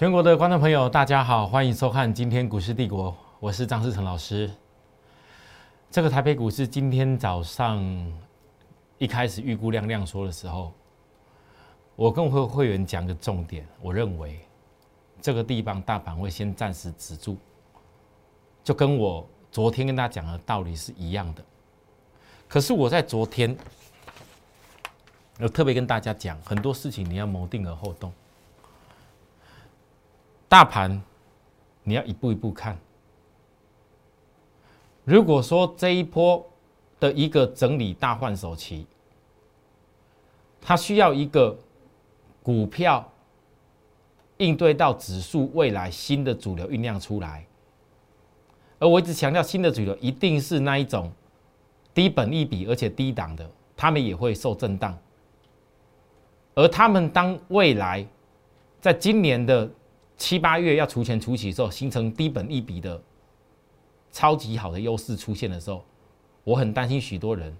全国的观众朋友，大家好，欢迎收看今天股市帝国，我是张世成老师。这个台北股市今天早上一开始预估量量缩的时候，我跟会会员讲个重点，我认为这个地方大盘会先暂时止住，就跟我昨天跟大家讲的道理是一样的。可是我在昨天，我特别跟大家讲，很多事情你要谋定而后动。大盘，你要一步一步看。如果说这一波的一个整理大换手期，它需要一个股票应对到指数未来新的主流酝酿出来，而我一直强调，新的主流一定是那一种低本一比而且低档的，他们也会受震荡，而他们当未来在今年的。七八月要除权除息的时候，形成低本一比的超级好的优势出现的时候，我很担心许多人。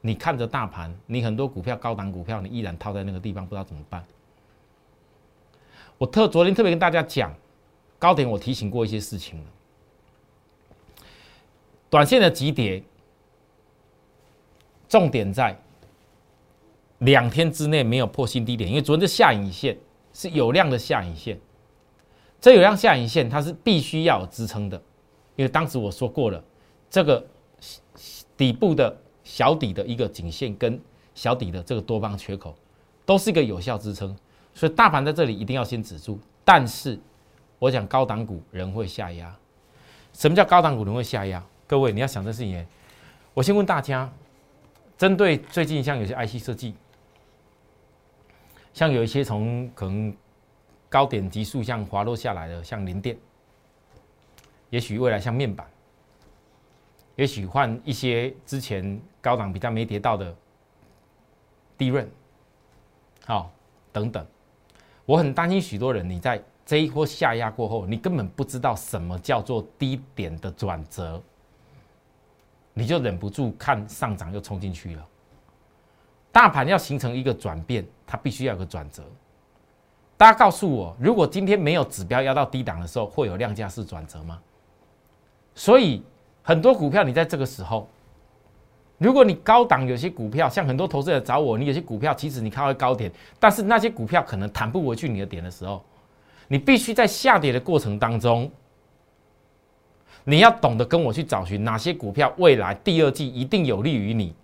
你看着大盘，你很多股票高档股票，你依然套在那个地方，不知道怎么办。我特昨天特别跟大家讲，高点我提醒过一些事情了。短线的急跌，重点在两天之内没有破新低点，因为昨天的下影线是有量的下影线。这有量下影线，它是必须要有支撑的，因为当时我说过了，这个底部的小底的一个颈线跟小底的这个多方缺口，都是一个有效支撑，所以大盘在这里一定要先止住。但是我讲高档股人会下压，什么叫高档股人会下压？各位你要想的是情，我先问大家，针对最近像有些 IC 设计，像有一些从可能。高点急速像滑落下来的，像零电，也许未来像面板，也许换一些之前高档比较没跌到的低润，好等等，我很担心许多人，你在这一波下压过后，你根本不知道什么叫做低点的转折，你就忍不住看上涨又冲进去了。大盘要形成一个转变，它必须要有个转折。大家告诉我，如果今天没有指标压到低档的时候，会有量价式转折吗？所以很多股票你在这个时候，如果你高档有些股票，像很多投资者找我，你有些股票其实你看到高点，但是那些股票可能弹不回去你的点的时候，你必须在下跌的过程当中，你要懂得跟我去找寻哪些股票未来第二季一定有利于你，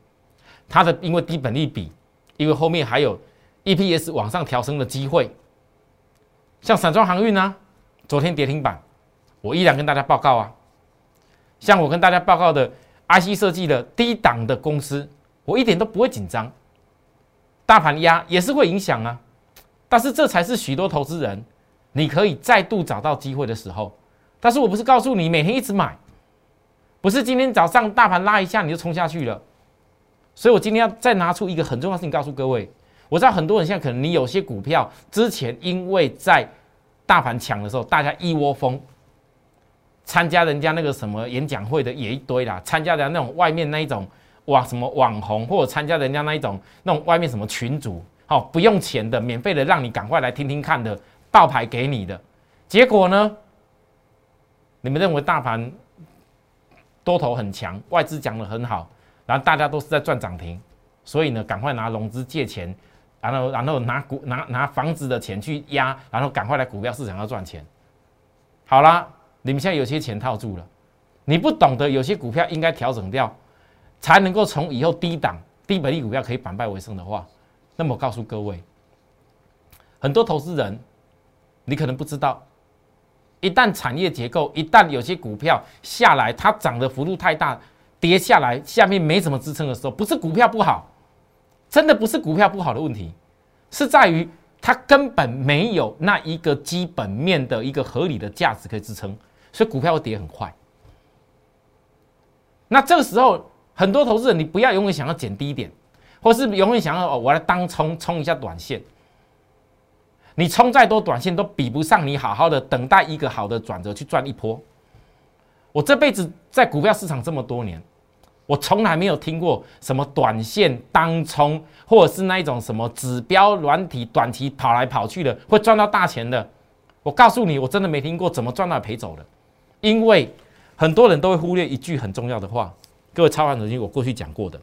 它的因为低本利比，因为后面还有 EPS 往上调升的机会。像散装航运呢，昨天跌停板，我依然跟大家报告啊。像我跟大家报告的 IC 设计的低档的公司，我一点都不会紧张。大盘压也是会影响啊，但是这才是许多投资人你可以再度找到机会的时候。但是我不是告诉你每天一直买，不是今天早上大盘拉一下你就冲下去了。所以我今天要再拿出一个很重要的事情告诉各位。我知道很多人现在可能你有些股票之前因为在大盘抢的时候，大家一窝蜂参加人家那个什么演讲会的也一堆啦，参加的那种外面那一种网什么网红，或者参加人家那一种那种外面什么群主，好不用钱的免费的让你赶快来听听看的爆牌给你的，结果呢，你们认为大盘多头很强，外资讲的很好，然后大家都是在赚涨停，所以呢，赶快拿融资借钱。然后，然后拿股拿拿房子的钱去压，然后赶快来股票市场要赚钱。好啦，你们现在有些钱套住了，你不懂得有些股票应该调整掉，才能够从以后低档低本利股票可以反败为胜的话，那么我告诉各位，很多投资人，你可能不知道，一旦产业结构一旦有些股票下来，它涨的幅度太大，跌下来下面没什么支撑的时候，不是股票不好。真的不是股票不好的问题，是在于它根本没有那一个基本面的一个合理的价值可以支撑，所以股票会跌很快。那这个时候，很多投资人，你不要永远想要减低一点，或是永远想要哦，我来当冲冲一下短线。你冲再多短线都比不上你好好的等待一个好的转折去赚一波。我这辈子在股票市场这么多年。我从来没有听过什么短线当冲，或者是那一种什么指标软体短期跑来跑去的会赚到大钱的。我告诉你，我真的没听过怎么赚到赔走的，因为很多人都会忽略一句很重要的话。各位操盘手，我过去讲过的，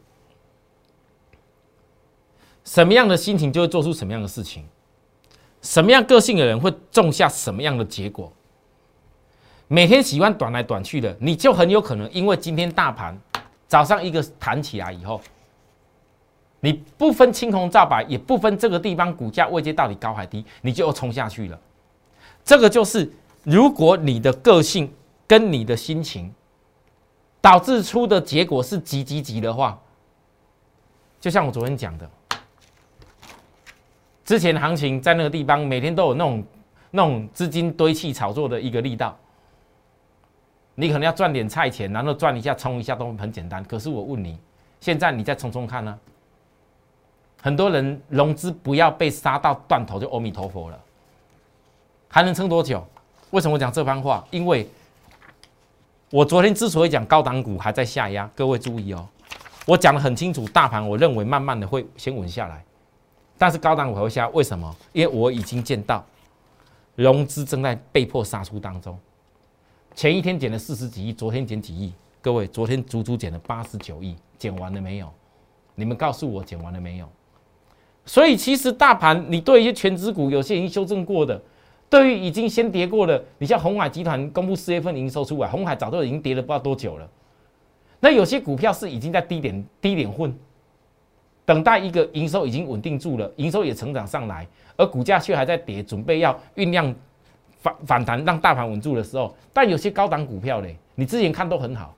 什么样的心情就会做出什么样的事情，什么样个性的人会种下什么样的结果。每天喜欢短来短去的，你就很有可能因为今天大盘早上一个弹起来以后，你不分青红皂白，也不分这个地方股价位阶到底高还低，你就冲下去了。这个就是如果你的个性跟你的心情。导致出的结果是急急急的话，就像我昨天讲的，之前行情在那个地方每天都有那种那种资金堆砌炒作的一个力道，你可能要赚点菜钱，然后赚一下冲一下都很简单。可是我问你，现在你再冲冲看呢？很多人融资不要被杀到断头就阿弥陀佛了，还能撑多久？为什么我讲这番话？因为。我昨天之所以讲高档股还在下压，各位注意哦，我讲的很清楚，大盘我认为慢慢的会先稳下来，但是高档股会下，为什么？因为我已经见到融资正在被迫杀出当中，前一天减了四十几亿，昨天减几亿，各位昨天足足减了八十九亿，减完了没有？你们告诉我减完了没有？所以其实大盘你对一些全指股，有些已经修正过的。对于已经先跌过的，你像红海集团公布四月份营收出来，红海早都已经跌了不知道多久了。那有些股票是已经在低点低点混，等待一个营收已经稳定住了，营收也成长上来，而股价却还在跌，准备要酝酿反反弹，让大盘稳住的时候。但有些高档股票嘞，你之前看都很好，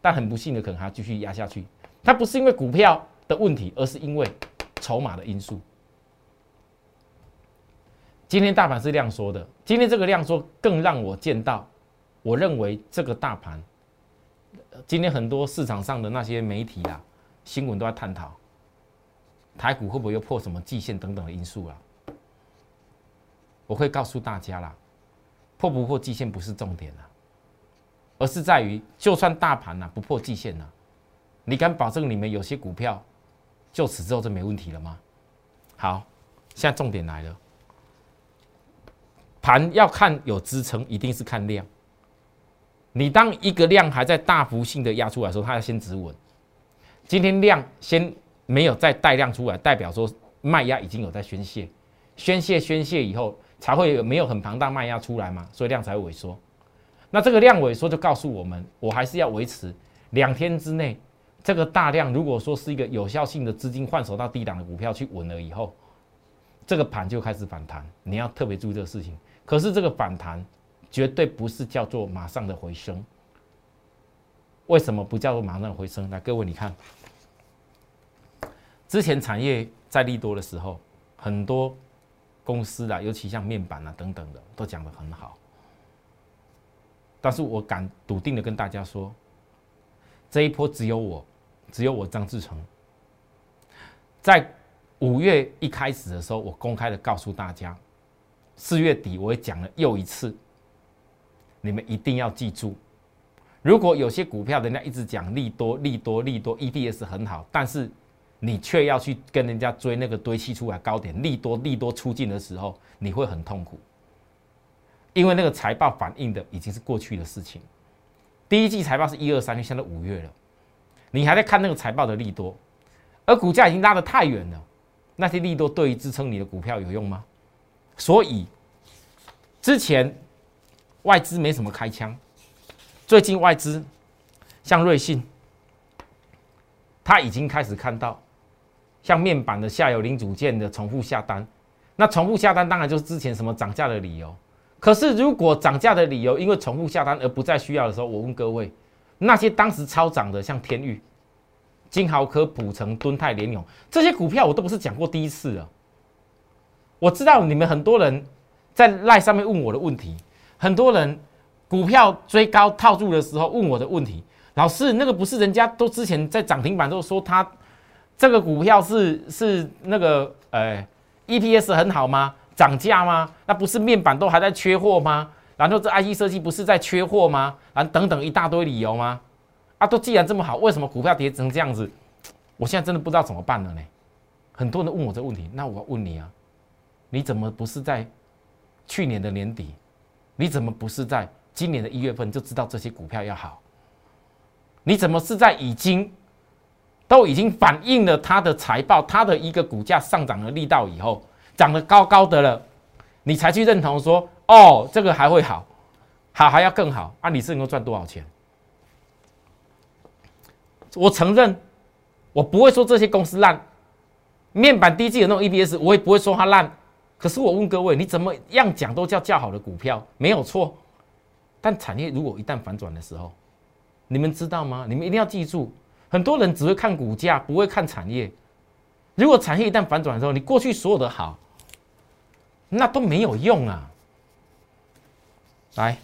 但很不幸的可能还要继续压下去。它不是因为股票的问题，而是因为筹码的因素。今天大盘是量缩的，今天这个量缩更让我见到，我认为这个大盘，今天很多市场上的那些媒体啊、新闻都在探讨，台股会不会又破什么季线等等的因素啊？我会告诉大家啦，破不破季线不是重点啊，而是在于就算大盘呐不破季线呐，你敢保证你们有些股票就此之后就没问题了吗？好，现在重点来了。盘要看有支撑，一定是看量。你当一个量还在大幅性的压出来的时候，它要先止稳。今天量先没有再带量出来，代表说卖压已经有在宣泄，宣泄宣泄以后才会有没有很庞大卖压出来嘛，所以量才会萎缩。那这个量萎缩就告诉我们，我还是要维持两天之内这个大量，如果说是一个有效性的资金换手到低档的股票去稳了以后，这个盘就开始反弹。你要特别注意这个事情。可是这个反弹绝对不是叫做马上的回升。为什么不叫做马上回升？来，各位你看，之前产业在利多的时候，很多公司啊，尤其像面板啊等等的，都讲得很好。但是我敢笃定的跟大家说，这一波只有我，只有我张志成，在五月一开始的时候，我公开的告诉大家。四月底我也讲了又一次，你们一定要记住，如果有些股票人家一直讲利多利多利多，EPS 很好，但是你却要去跟人家追那个堆砌出来高点利多利多出尽的时候，你会很痛苦，因为那个财报反映的已经是过去的事情。第一季财报是一二三月，现在五月了，你还在看那个财报的利多，而股价已经拉得太远了，那些利多对于支撑你的股票有用吗？所以，之前外资没什么开枪，最近外资像瑞信，他已经开始看到像面板的下游零组件的重复下单。那重复下单当然就是之前什么涨价的理由。可是如果涨价的理由因为重复下单而不再需要的时候，我问各位，那些当时超涨的像天域、金豪科、普成、敦泰、联永这些股票，我都不是讲过第一次了。我知道你们很多人在赖上面问我的问题，很多人股票追高套住的时候问我的问题，老师，那个不是人家都之前在涨停板都说他这个股票是是那个呃 EPS 很好吗？涨价吗？那不是面板都还在缺货吗？然后这 IC 设计不是在缺货吗？啊等等一大堆理由吗？啊，都既然这么好，为什么股票跌成这样子？我现在真的不知道怎么办了呢。很多人问我这个问题，那我问你啊。你怎么不是在去年的年底，你怎么不是在今年的一月份就知道这些股票要好？你怎么是在已经都已经反映了它的财报，它的一个股价上涨的力道以后，涨得高高的了，你才去认同说，哦，这个还会好，好还要更好啊？你是能够赚多少钱？我承认，我不会说这些公司烂，面板低季的那种 EBS，我也不会说它烂。可是我问各位，你怎么样讲都叫较好的股票，没有错。但产业如果一旦反转的时候，你们知道吗？你们一定要记住，很多人只会看股价，不会看产业。如果产业一旦反转的时候，你过去所有的好，那都没有用啊。来，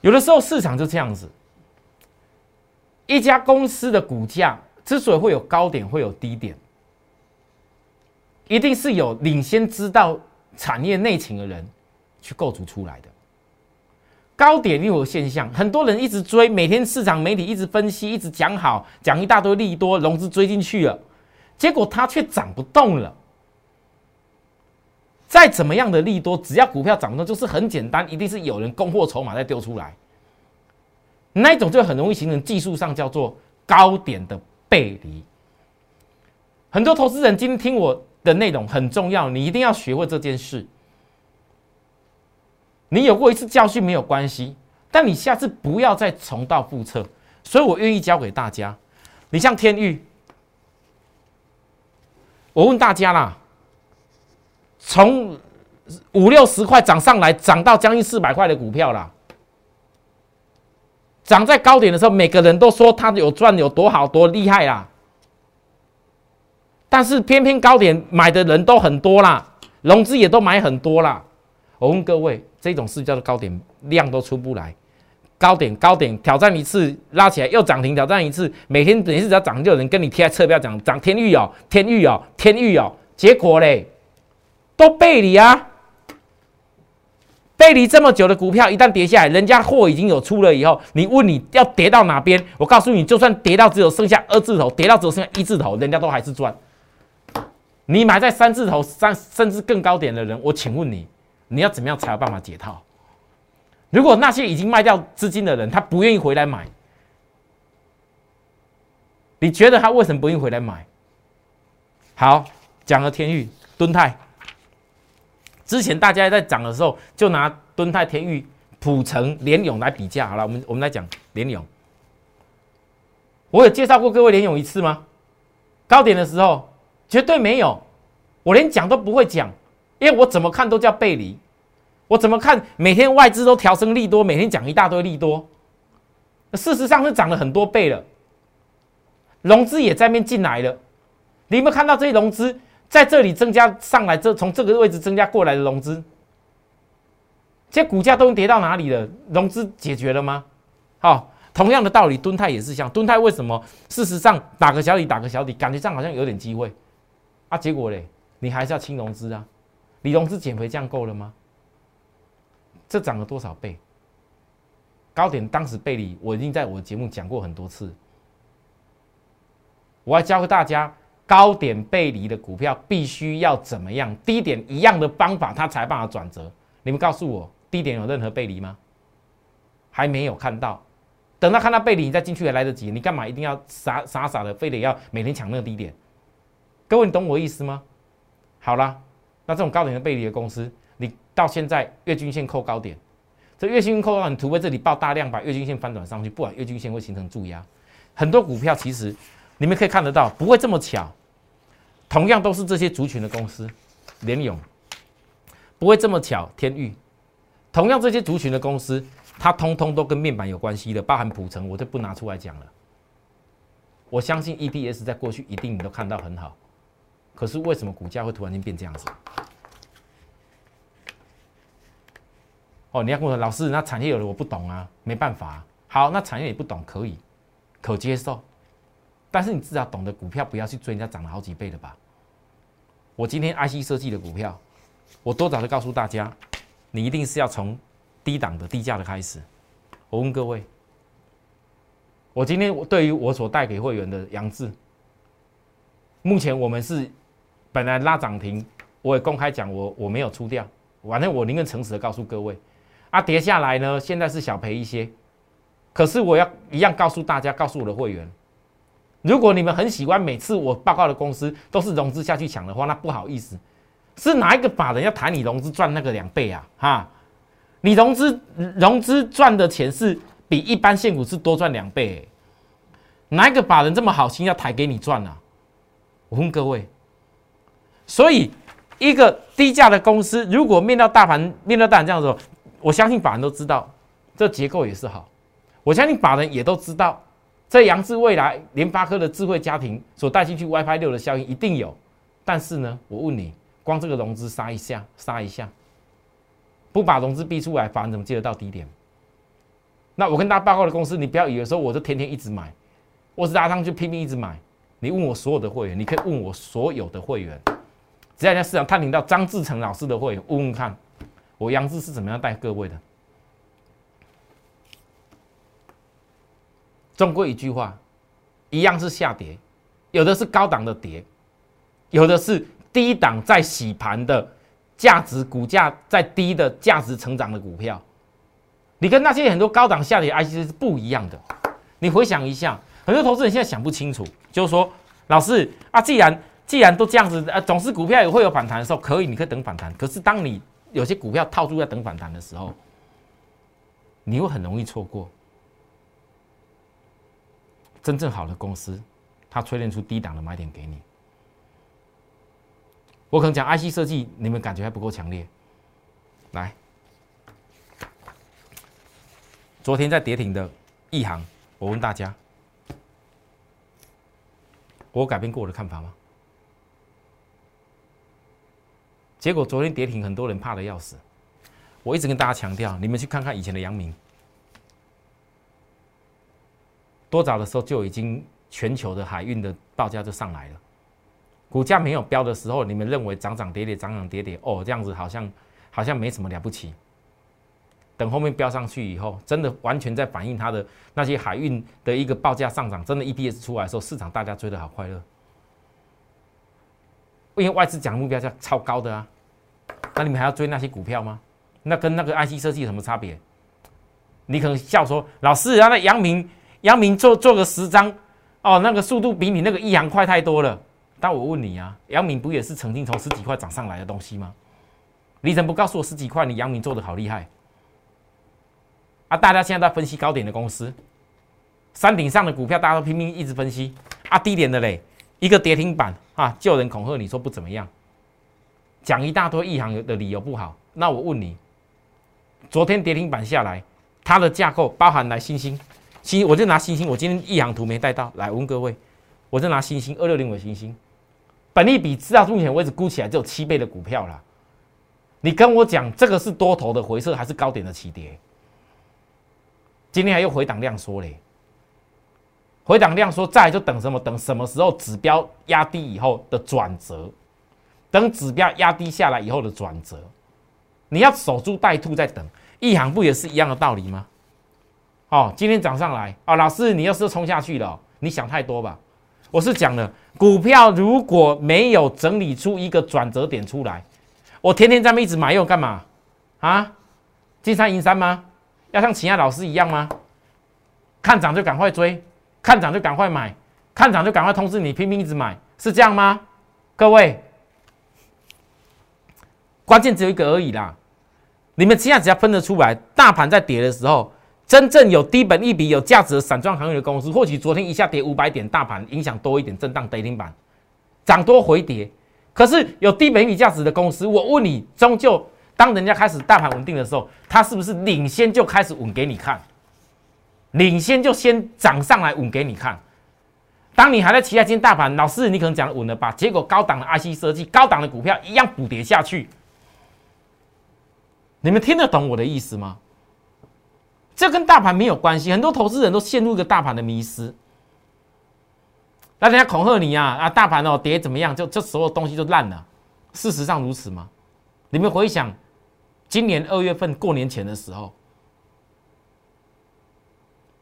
有的时候市场就这样子。一家公司的股价之所以会有高点，会有低点，一定是有领先知道产业内情的人去构筑出来的。高点又有现象，很多人一直追，每天市场媒体一直分析，一直讲好，讲一大堆利多，融资追进去了，结果它却涨不动了。再怎么样的利多，只要股票涨不动，就是很简单，一定是有人供货筹码在丢出来。那一种就很容易形成技术上叫做高点的背离。很多投资人今天听我的内容很重要，你一定要学会这件事。你有过一次教训没有关系，但你下次不要再重蹈覆辙。所以我愿意教给大家。你像天域，我问大家啦，从五六十块涨上来，涨到将近四百块的股票啦。涨在高点的时候，每个人都说他有赚有多好多厉害啦。但是偏偏高点买的人都很多啦，融资也都买很多啦。我问各位，这种事叫做高点量都出不来，高点高点挑战一次拉起来又涨停，挑战一次，每天每次只要涨就有人跟你贴在侧标讲涨天域哦，天域哦，天域哦，结果嘞都背离啊。背离这么久的股票，一旦跌下来，人家货已经有出了以后，你问你要跌到哪边？我告诉你，就算跌到只有剩下二字头，跌到只有剩下一字头，人家都还是赚。你买在三字头、三甚至更高点的人，我请问你，你要怎么样才有办法解套？如果那些已经卖掉资金的人，他不愿意回来买，你觉得他为什么不愿意回来买？好，讲了天域、敦泰。之前大家在涨的时候，就拿敦泰、天域、普成、联勇来比价。好了，我们我们来讲联勇。我有介绍过各位联勇一次吗？高点的时候绝对没有，我连讲都不会讲，因为我怎么看都叫背离。我怎么看每天外资都调升利多，每天讲一大堆利多，事实上是涨了很多倍了。融资也在面进来了，你有没有看到这些融资？在这里增加上来，这从这个位置增加过来的融资，这股价都跌到哪里了？融资解决了吗？好，同样的道理，敦泰也是像敦泰，为什么事实上打个小底，打个小底，感觉上好像有点机会啊？结果嘞，你还是要清融资啊？你融资减肥这样够了吗？这涨了多少倍？高点当时背离，我已经在我的节目讲过很多次，我要教给大家。高点背离的股票必须要怎么样？低点一样的方法，它才办法转折。你们告诉我，低点有任何背离吗？还没有看到。等到看到背离，你再进去也来得及。你干嘛一定要傻傻傻的，非得要每天抢那个低点？各位，你懂我意思吗？好了，那这种高点的背离的公司，到现在月均线扣高点，这月均线扣高点，除非这里爆大量把月均线翻转上去，不然月均线会形成注压。很多股票其实。你们可以看得到，不会这么巧。同样都是这些族群的公司，联勇不会这么巧。天域同样这些族群的公司，它通通都跟面板有关系的，包含普成，我就不拿出来讲了。我相信 EPS 在过去一定你都看到很好，可是为什么股价会突然间变这样子？哦，你要跟我说，老师，那产业有的我不懂啊，没办法。好，那产业也不懂，可以，可接受。但是你至少懂得股票不要去追人家涨了好几倍的吧？我今天 IC 设计的股票，我多早就告诉大家，你一定是要从低档的低价的开始。我问各位，我今天对于我所带给会员的杨志，目前我们是本来拉涨停，我也公开讲我我没有出掉，反正我宁愿诚实的告诉各位，啊，跌下来呢，现在是小赔一些，可是我要一样告诉大家，告诉我的会员，如果你们很喜欢每次我报告的公司都是融资下去抢的话，那不好意思，是哪一个法人要谈你融资赚那个两倍啊？哈，你融资融资赚的钱是比一般现股是多赚两倍，哪一个法人这么好心要抬给你赚啊？我问各位，所以一个低价的公司，如果面到大盘，面到大盘这样子，我相信法人都知道，这结构也是好。我相信法人也都知道，这扬智未来、联发科的智慧家庭所带进去 WiFi 六的效应一定有。但是呢，我问你，光这个融资杀一下，杀一下，不把融资逼出来，法人怎么接得到低点？那我跟大家报告的公司，你不要以为说我就天天一直买，我是拉上去拼命一直买。你问我所有的会员，你可以问我所有的会员，只要在市场探听到张志成老师的会员，问问看，我杨志是怎么样带各位的。终归一句话，一样是下跌，有的是高档的跌，有的是低档在洗盘的价值股价在低的价值成长的股票，你跟那些很多高档下跌 IC 是不一样的。你回想一下。很多投资人现在想不清楚，就是说，老师啊，既然既然都这样子，呃，总是股票也会有反弹的时候，可以，你可以等反弹。可是当你有些股票套住在等反弹的时候，你会很容易错过真正好的公司，它淬炼出低档的买点给你。我可能讲 IC 设计，你们感觉还不够强烈。来，昨天在跌停的一行，我问大家。我改变过我的看法吗？结果昨天跌停，很多人怕的要死。我一直跟大家强调，你们去看看以前的阳明，多早的时候就已经全球的海运的报价就上来了，股价没有飙的时候，你们认为涨涨跌跌，涨涨跌跌，哦，这样子好像好像没什么了不起。等后面飙上去以后，真的完全在反映它的那些海运的一个报价上涨，真的 EPS 出来的时候，市场大家追的好快乐，因为外资讲目标价超高的啊，那你们还要追那些股票吗？那跟那个 IC 设计有什么差别？你可能笑说，老师，那杨明杨明做做个十张，哦，那个速度比你那个一阳快太多了。但我问你啊，杨明不也是曾经从十几块涨上来的东西吗？你怎么不告诉我十几块，你杨明做的好厉害？啊！大家现在在分析高点的公司，山顶上的股票，大家都拼命一直分析。啊，低点的嘞，一个跌停板啊，就有人恐吓你说不怎么样，讲一大堆一行的理由不好。那我问你，昨天跌停板下来，它的架构包含来星星，星我就拿星星，我今天一行图没带到，来问各位，我就拿星星二六零为星星，本利比至少目前为止估起来只有七倍的股票了。你跟我讲，这个是多头的回撤还是高点的起跌？今天还又回档量缩嘞，回档量缩，再就等什么？等什么时候指标压低以后的转折？等指标压低下来以后的转折，你要守株待兔，在等。一行不也是一样的道理吗？哦，今天涨上来啊，老师，你要是冲下去了，你想太多吧？我是讲了，股票如果没有整理出一个转折点出来，我天天在那一直买又干嘛？啊，金山银山吗？要像其他老师一样吗？看涨就赶快追，看涨就赶快买，看涨就赶快通知你拼命一直买，是这样吗？各位，关键只有一个而已啦。你们现在只要分得出来，大盘在跌的时候，真正有低本一笔、有价值的散装行业的公司，或许昨天一下跌五百点，大盘影响多一点，震荡跌停板，涨多回跌。可是有低本一笔价值的公司，我问你，终究。当人家开始大盘稳定的时候，它是不是领先就开始稳给你看？领先就先涨上来稳给你看。当你还在期待今天大盘，老师你可能讲稳了吧？结果高档的 IC 设计、高档的股票一样补跌下去。你们听得懂我的意思吗？这跟大盘没有关系。很多投资人都陷入一个大盘的迷失。那人家恐吓你呀啊，大盘哦跌怎么样？就这所有东西就烂了。事实上如此吗？你们回想。今年二月份过年前的时候，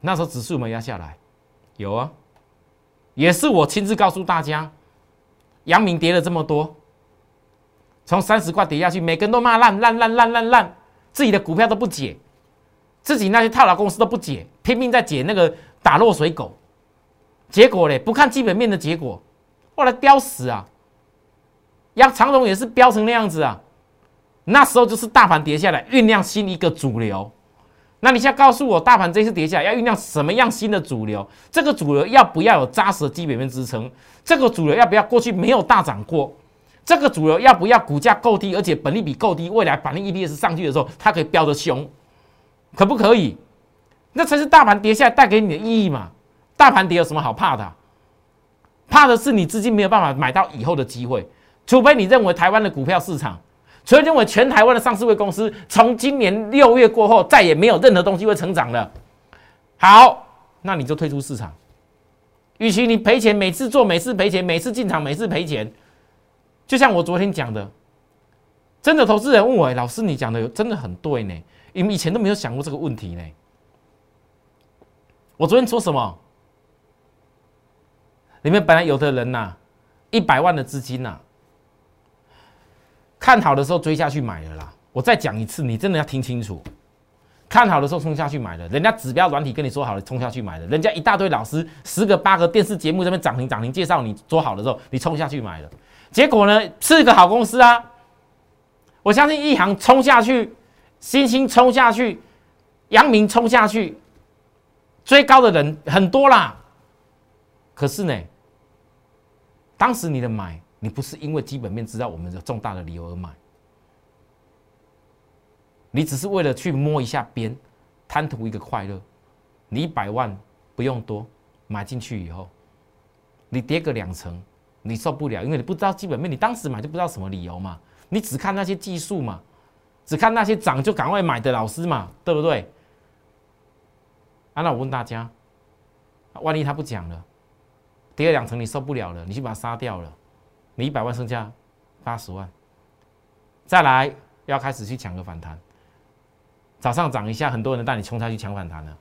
那时候指数没压下来？有啊，也是我亲自告诉大家，阳明跌了这么多，从三十块跌下去，每个人都骂烂烂烂烂烂烂，自己的股票都不解，自己那些套牢公司都不解，拼命在解那个打落水狗，结果嘞，不看基本面的结果，后来飙死啊！央长荣也是飙成那样子啊，那时候就是大盘跌下来酝酿新一个主流。那你现在告诉我，大盘这次跌下来要酝酿什么样新的主流？这个主流要不要有扎实的基本面支撑？这个主流要不要过去没有大涨过？这个主流要不要股价够低，而且本利比够低，未来反正 EPS 上去的时候，它可以飙得凶，可不可以？那才是大盘跌下来带给你的意义嘛？大盘跌有什么好怕的？怕的是你资金没有办法买到以后的机会，除非你认为台湾的股票市场。所以认为全台湾的上市会公司从今年六月过后再也没有任何东西会成长了。好，那你就退出市场。与其你赔钱，每次做每次赔钱，每次进场每次赔钱，就像我昨天讲的，真的投资人问我，老师你讲的真的很对呢，你们以前都没有想过这个问题呢。我昨天说什么？你们本来有的人呐，一百万的资金呐。看好的时候追下去买了啦！我再讲一次，你真的要听清楚。看好的时候冲下去买了，人家指标软体跟你说好了，冲下去买了。人家一大堆老师，十个八个电视节目这边涨停涨停介绍你做好的时候，你冲下去买了。结果呢，是个好公司啊！我相信一行冲下去，星星冲下去，阳明冲下去，追高的人很多啦。可是呢，当时你的买。你不是因为基本面知道我们的重大的理由而买，你只是为了去摸一下边，贪图一个快乐。你一百万不用多，买进去以后，你跌个两成，你受不了，因为你不知道基本面，你当时买就不知道什么理由嘛，你只看那些技术嘛，只看那些涨就赶快买的老师嘛，对不对？啊，那我问大家，万一他不讲了，跌了两成你受不了了，你去把他杀掉了。你一百万剩下八十万，再来要开始去抢个反弹。早上涨一下，很多人带你冲下去抢反弹了。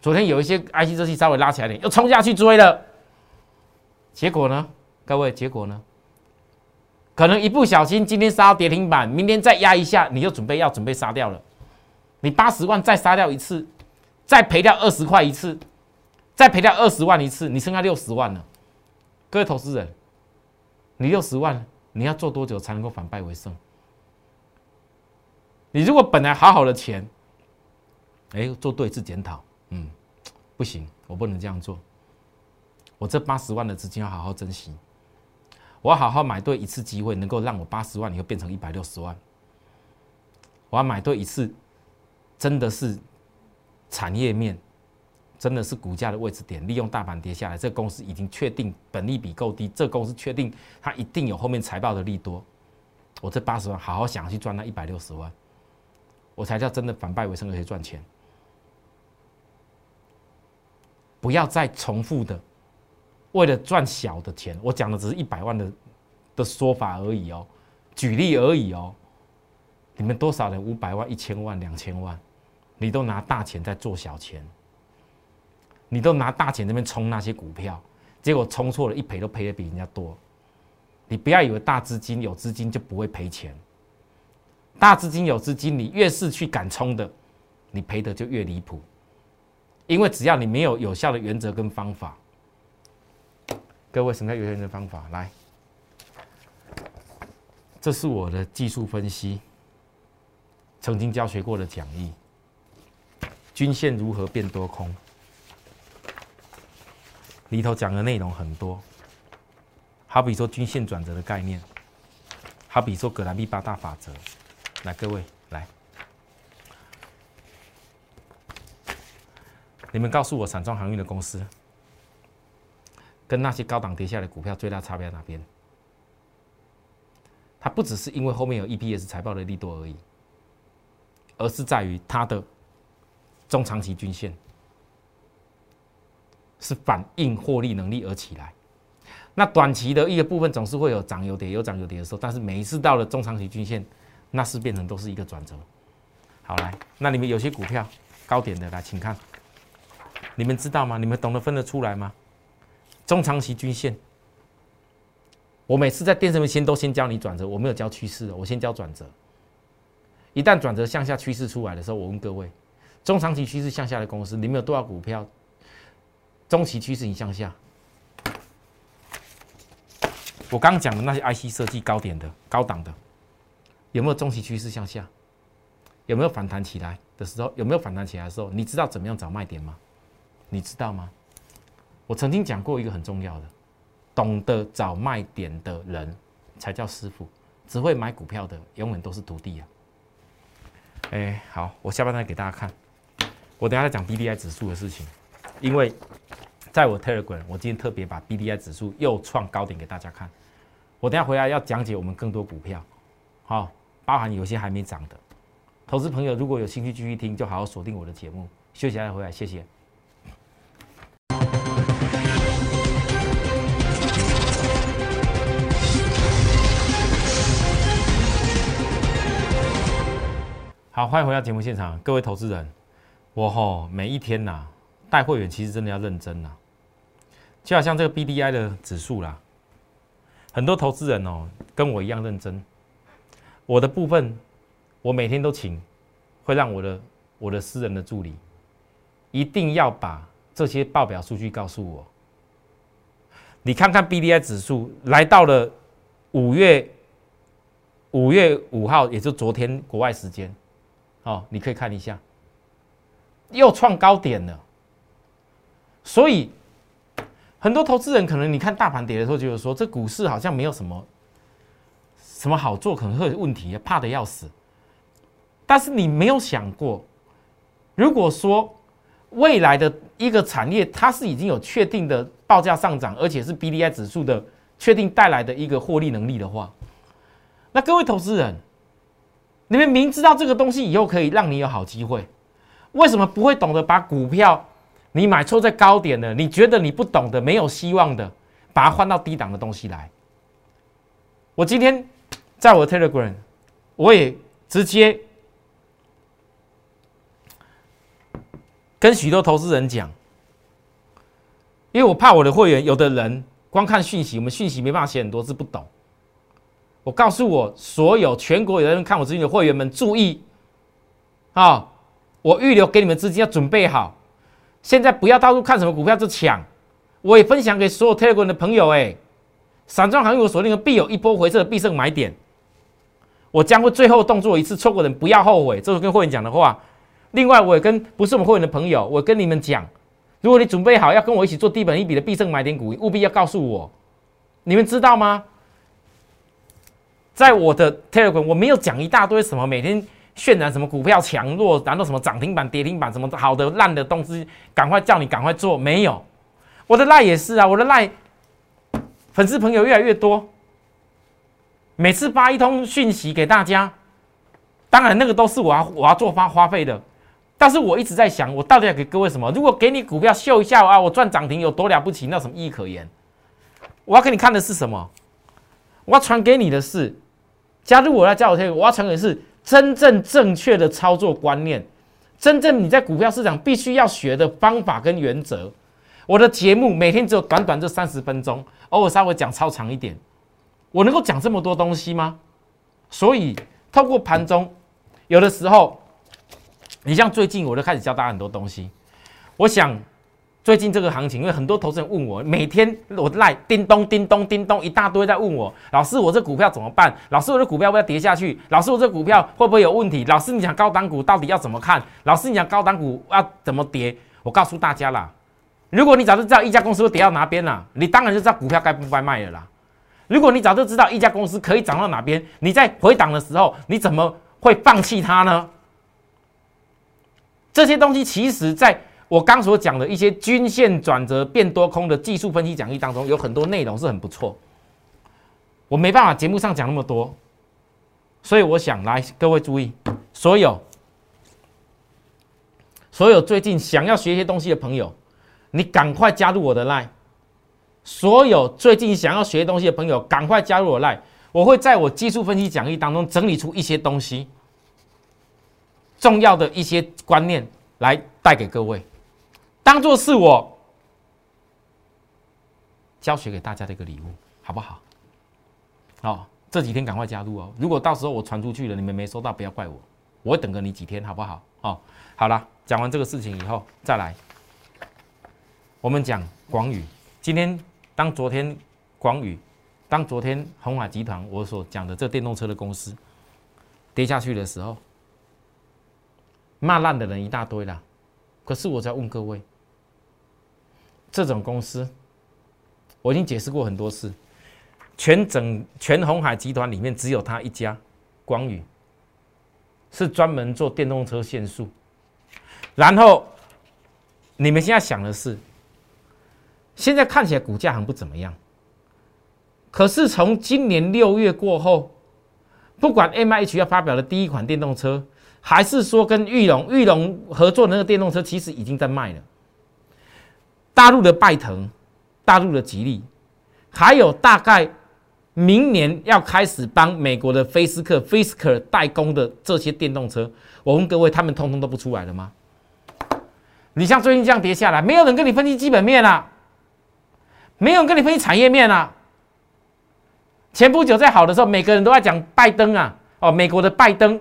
昨天有一些 IC 这些稍微拉起来点，又冲下去追了。结果呢？各位，结果呢？可能一不小心今天杀到跌停板，明天再压一下，你就准备要准备杀掉了。你八十万再杀掉一次，再赔掉二十块一次，再赔掉二十万一次，你剩下六十万了。各位投资人，你六十万，你要做多久才能够反败为胜？你如果本来好好的钱，哎，做对一次检讨，嗯，不行，我不能这样做。我这八十万的资金要好好珍惜，我要好好买对一次机会，能够让我八十万以后变成一百六十万。我要买对一次，真的是产业面。真的是股价的位置点，利用大盘跌下来，这公司已经确定本利比够低，这公司确定它一定有后面财报的利多。我这八十万好好想去赚那一百六十万，我才叫真的反败为胜，而且赚钱。不要再重复的为了赚小的钱，我讲的只是一百万的的说法而已哦，举例而已哦。你们多少人五百万、一千万、两千万，你都拿大钱在做小钱。你都拿大钱那边冲那些股票，结果冲错了，一赔都赔的比人家多。你不要以为大资金有资金就不会赔钱，大资金有资金，你越是去敢冲的，你赔的就越离谱。因为只要你没有有效的原则跟方法，各位什么叫有效的方法？来，这是我的技术分析，曾经教学过的讲义，均线如何变多空。里头讲的内容很多，好比说均线转折的概念，好比说格兰利八大法则。来，各位来，你们告诉我，散装航运的公司跟那些高档跌下的股票最大差别在哪边？它不只是因为后面有 EPS 财报的利多而已，而是在于它的中长期均线。是反映获利能力而起来，那短期的一个部分总是会有涨有跌，有涨有跌的时候，但是每一次到了中长期均线，那是变成都是一个转折。好来，那你们有些股票高点的来，请看，你们知道吗？你们懂得分得出来吗？中长期均线我每次在电视面先都先教你转折，我没有教趋势的，我先教转折。一旦转折向下趋势出来的时候，我问各位，中长期趋势向下的公司，你们有多少股票？中期趋势已向下。我刚讲的那些 IC 设计高点的、高档的，有没有中期趋势向下？有没有反弹起来的时候？有没有反弹起来的时候？你知道怎么样找卖点吗？你知道吗？我曾经讲过一个很重要的，懂得找卖点的人才叫师傅，只会买股票的永远都是徒弟啊。哎，好，我下半段给大家看，我等下再讲 B D I 指数的事情，因为在我 Telegram，我今天特别把 B D I 指数又创高点给大家看。我等下回来要讲解我们更多股票，好，包含有些还没涨的。投资朋友如果有兴趣继续听，就好好锁定我的节目。休息下回来，谢谢。好，欢迎回到节目现场，各位投资人，我吼每一天呐带会员，其实真的要认真呐，就好像这个 B D I 的指数啦，很多投资人哦跟我一样认真，我的部分我每天都请，会让我的我的私人的助理一定要把这些报表数据告诉我，你看看 B D I 指数来到了五月五月五号，也就昨天国外时间。哦，你可以看一下，又创高点了。所以很多投资人可能你看大盘跌的时候，觉得说这股市好像没有什么什么好做，可能会有问题，怕的要死。但是你没有想过，如果说未来的一个产业它是已经有确定的报价上涨，而且是 B D I 指数的确定带来的一个获利能力的话，那各位投资人。你们明知道这个东西以后可以让你有好机会，为什么不会懂得把股票你买错在高点的？你觉得你不懂的没有希望的，把它换到低档的东西来。我今天在我的 Telegram，我也直接跟许多投资人讲，因为我怕我的会员有的人光看讯息，我们讯息没办法写很多字，不懂。我告诉我所有全国有人看我资金的会员们注意，啊，我预留给你们资金要准备好，现在不要到处看什么股票就抢，我也分享给所有 Telegram 的朋友，哎，散装行业我锁定的必有一波回撤的必胜买点，我将会最后动作一次，错过的人不要后悔，这是跟会员讲的话。另外，我也跟不是我们会员的朋友，我跟你们讲，如果你准备好要跟我一起做低本一笔的必胜买点股，务必要告诉我，你们知道吗？在我的 Telegram，我没有讲一大堆什么，每天渲染什么股票强弱，然后什么涨停板、跌停板，什么好的、烂的东西，赶快叫你赶快做。没有，我的赖也是啊，我的赖粉丝朋友越来越多，每次发一通讯息给大家，当然那个都是我要我要做花花费的，但是我一直在想，我到底要给各位什么？如果给你股票秀一下啊，我赚涨停有多了不起，那有什么意义可言？我要给你看的是什么？我要传给你的是。加入我要教我这个，我要传给是真正正确的操作观念，真正你在股票市场必须要学的方法跟原则。我的节目每天只有短短这三十分钟，偶尔稍微讲超长一点，我能够讲这么多东西吗？所以透过盘中，有的时候，你像最近我都开始教大家很多东西，我想。最近这个行情，因为很多投资人问我，每天 我赖叮咚叮咚叮咚一大堆在问我，老师我这股票怎么办？老师我这股票要不要跌下去？老师我这股票会不会有问题？老师你讲高档股到底要怎么看？老师你讲高档股要怎么跌？我告诉大家啦，如果你早就知道一家公司会跌到哪边了，你当然就知道股票该不该卖了啦。如果你早就知道一家公司可以涨到哪边，你在回档的时候，你怎么会放弃它呢？这些东西其实在。我刚所讲的一些均线转折变多空的技术分析讲义当中，有很多内容是很不错。我没办法节目上讲那么多，所以我想来各位注意，所有所有最近想要学一些东西的朋友，你赶快加入我的 line。所有最近想要学东西的朋友，赶快加入我 line。我会在我技术分析讲义当中整理出一些东西，重要的一些观念来带给各位。当做是我教学给大家的一个礼物，好不好？好，这几天赶快加入哦。如果到时候我传出去了，你们没收到，不要怪我，我会等个你几天，好不好？哦，好了，讲完这个事情以后再来，我们讲广宇。今天当昨天广宇，当昨天宏海集团我所讲的这电动车的公司跌下去的时候，骂烂的人一大堆啦。可是我在问各位，这种公司，我已经解释过很多次，全整全红海集团里面只有他一家，光宇是专门做电动车限速。然后你们现在想的是，现在看起来股价很不怎么样，可是从今年六月过后，不管 M H 要发表的第一款电动车。还是说跟玉龙、玉龙合作的那个电动车，其实已经在卖了。大陆的拜腾、大陆的吉利，还有大概明年要开始帮美国的菲斯克、菲斯克代工的这些电动车，我问各位，他们通通都不出来了吗？你像最近这样跌下来，没有人跟你分析基本面啊，没有人跟你分析产业面啊。前不久在好的时候，每个人都在讲拜登啊，哦，美国的拜登。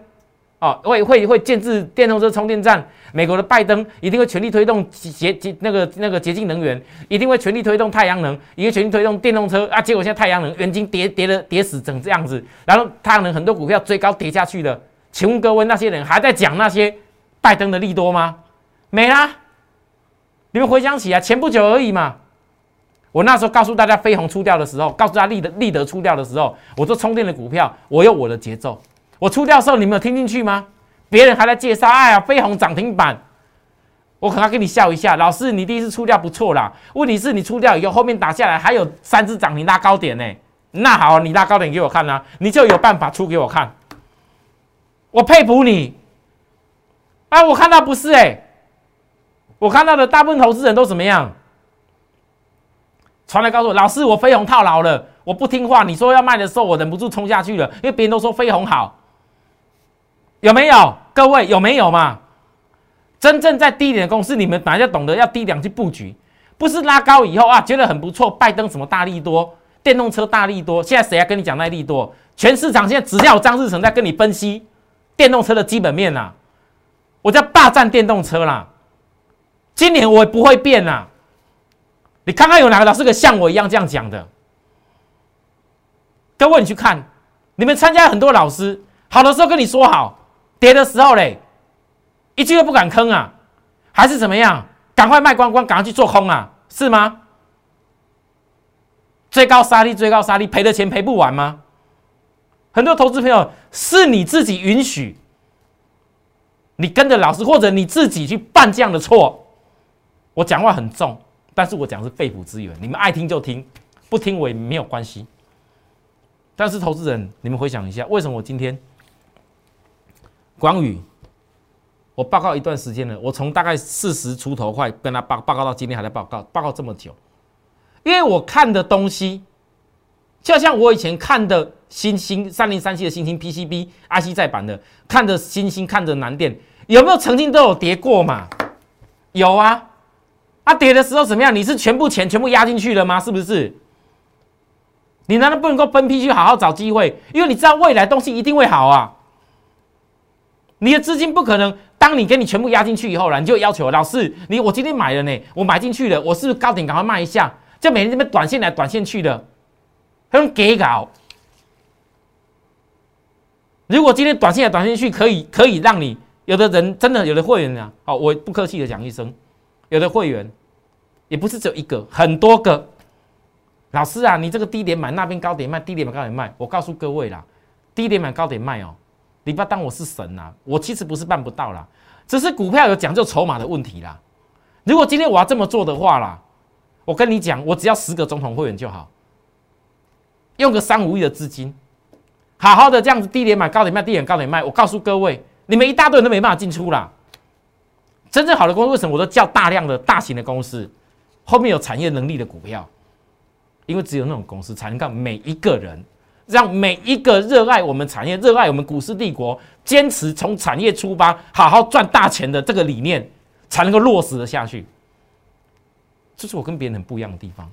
哦，会会会建制电动车充电站。美国的拜登一定会全力推动洁洁那个那个洁净能源，一定会全力推动太阳能，一定全力推动电动车啊。结果现在太阳能原金跌跌了跌死成这样子，然后太阳能很多股票追高跌下去了。请问各位那些人还在讲那些拜登的利多吗？没啦。你们回想起来，前不久而已嘛。我那时候告诉大家飞鸿出掉的时候，告诉大家立德立德出掉的时候，我说充电的股票，我有我的节奏。我出掉的时候，你们有听进去吗？别人还在介绍，哎呀，飞鸿涨停板，我可能要跟你笑一下。老师，你第一次出掉不错啦，问题是你出掉以后，后面打下来还有三只涨停拉高点呢。那好，你拉高点给我看啦，你就有办法出给我看。我佩服你。啊，我看到不是哎，我看到的大部分投资人都怎么样？传来告诉我，老师，我飞鸿套牢了，我不听话，你说要卖的时候，我忍不住冲下去了，因为别人都说飞鸿好。有没有各位有没有嘛？真正在低点的公司，你们本来就懂得要低点去布局，不是拉高以后啊，觉得很不错。拜登什么大力多，电动车大力多，现在谁还跟你讲那利多？全市场现在只要张志成在跟你分析电动车的基本面呐，我在霸占电动车啦。今年我也不会变呐。你看看有哪个老师跟像我一样这样讲的？各位你去看，你们参加很多老师，好的时候跟你说好。跌的时候嘞，一句都不敢吭啊，还是怎么样？赶快卖光光，赶快去做空啊，是吗？追高杀低，追高杀低，赔的钱赔不完吗？很多投资朋友是你自己允许，你跟着老师，或者你自己去犯这样的错。我讲话很重，但是我讲是肺腑之言，你们爱听就听，不听我也没有关系。但是投资人，你们回想一下，为什么我今天？广宇，我报告一段时间了，我从大概四十出头块跟他报报告到今天还在报告，报告这么久，因为我看的东西，就像我以前看的新星三零三七的新星 PCB IC 再版的，看着新星看着南电，有没有曾经都有跌过嘛？有啊，啊跌的时候怎么样？你是全部钱全部压进去了吗？是不是？你难道不能够分批去好好找机会？因为你知道未来东西一定会好啊。你的资金不可能，当你给你全部压进去以后了，你就要求老师，你我今天买了呢，我买进去了，我是不是高点赶快卖一下？就每天这边短线来短线去的，很给搞。如果今天短线来短线去可以可以让你有的人真的有的会员啊，好，我不客气的讲一声，有的会员也不是只有一个，很多个老师啊，你这个低点买，那边高点卖，低点买高点卖，我告诉各位啦，低点买高点卖哦。你不要当我是神呐！我其实不是办不到啦，只是股票有讲究筹码的问题啦。如果今天我要这么做的话啦，我跟你讲，我只要十个总统会员就好，用个三五亿的资金，好好的这样子低点买高点卖，低点高点卖。我告诉各位，你们一大堆人都没办法进出啦。真正好的公司，为什么我都叫大量的大型的公司，后面有产业能力的股票？因为只有那种公司才能让每一个人。让每一个热爱我们产业、热爱我们股市帝国、坚持从产业出发、好好赚大钱的这个理念，才能够落实的下去。这是我跟别人很不一样的地方。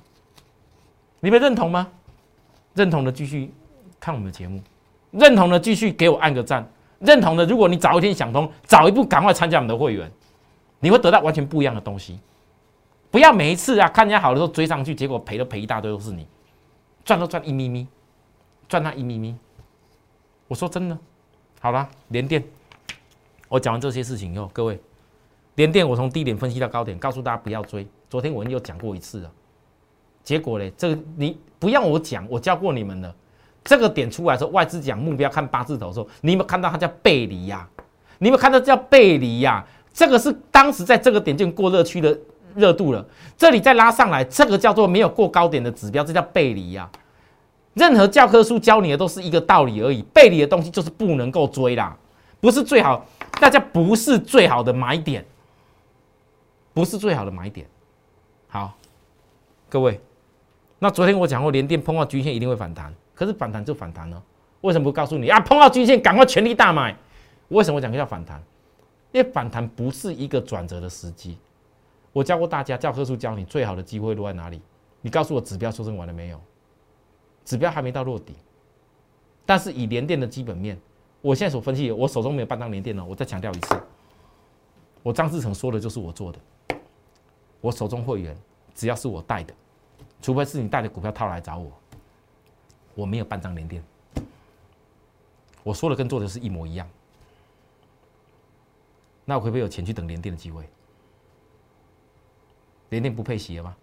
你们认同吗？认同的继续看我们的节目，认同的继续给我按个赞，认同的，如果你早一天想通，早一步赶快参加我们的会员，你会得到完全不一样的东西。不要每一次啊，看人家好的时候追上去，结果赔都赔一大堆，都是你赚都赚一咪咪，赚那一咪咪。我说真的，好了，连电，我讲完这些事情以后，各位，连电我从低点分析到高点，告诉大家不要追。昨天我又讲过一次了，结果嘞，这个你不要我讲，我教过你们了。这个点出来时候，外资讲目标看八字头的时候，你有没有看到它叫背离呀？你有没有看到叫背离呀？这个是当时在这个点就过热区的。热度了，这里再拉上来，这个叫做没有过高点的指标，这叫背离呀。任何教科书教你的都是一个道理而已，背离的东西就是不能够追啦，不是最好，大家不是最好的买点，不是最好的买点。好，各位，那昨天我讲过，连电碰到均线一定会反弹，可是反弹就反弹了，为什么不告诉你啊？碰到均线赶快全力大买，为什么讲叫反弹？因为反弹不是一个转折的时机。我教过大家，教科书教你最好的机会落在哪里？你告诉我指标修正完了没有？指标还没到落底，但是以联电的基本面，我现在所分析，我手中没有半张联电了。我再强调一次，我张志成说的就是我做的。我手中会员只要是我带的，除非是你带的股票套来找我，我没有半张联电。我说的跟做的是一模一样。那我会不会有钱去等联电的机会？联电不配息了吗？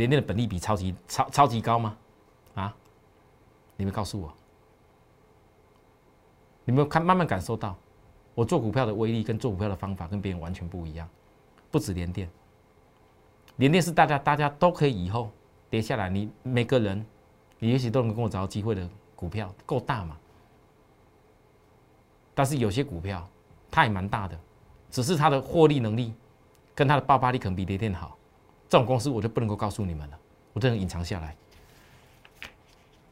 联电的本利比超级超超级高吗？啊？你们告诉我，你们看慢慢感受到，我做股票的威力跟做股票的方法跟别人完全不一样。不止联电，联电是大家大家都可以以后跌下来，你每个人你也许都能跟我找到机会的股票，够大嘛？但是有些股票它也蛮大的，只是它的获利能力。跟它的爆发力可能比联电好，这种公司我就不能够告诉你们了，我只能隐藏下来。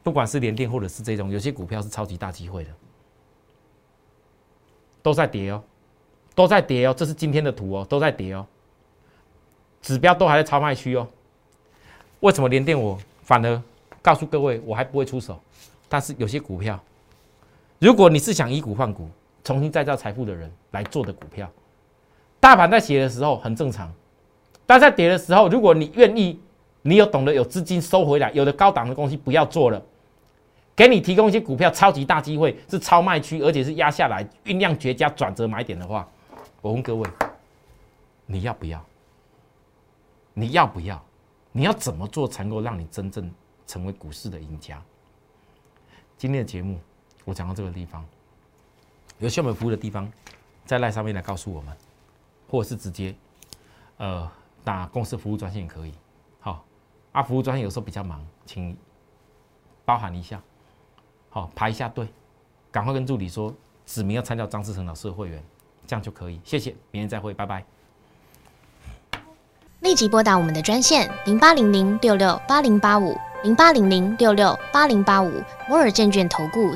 不管是联电或者是这种，有些股票是超级大机会的，都在跌哦，都在跌哦，这是今天的图哦，都在跌哦，指标都还在超卖区哦。为什么联电我反而告诉各位我还不会出手？但是有些股票，如果你是想以股换股、重新再造财富的人来做的股票。大盘在写的时候很正常，但在跌的时候，如果你愿意，你有懂得有资金收回来，有的高档的东西不要做了，给你提供一些股票超级大机会，是超卖区，而且是压下来酝酿绝佳转折买点的话，我问各位，你要不要？你要不要？你要怎么做才能够让你真正成为股市的赢家？今天的节目我讲到这个地方，有需要我们服务的地方，在赖上面来告诉我们。或者是直接，呃，打公司服务专线可以。好，啊，服务专线有时候比较忙，请包含一下。好，排一下队，赶快跟助理说，指明要参加张志成老师的会员，这样就可以。谢谢，明天再会，拜拜。立即拨打我们的专线零八零零六六八零八五。零八零零六六八零八五摩尔证券投顾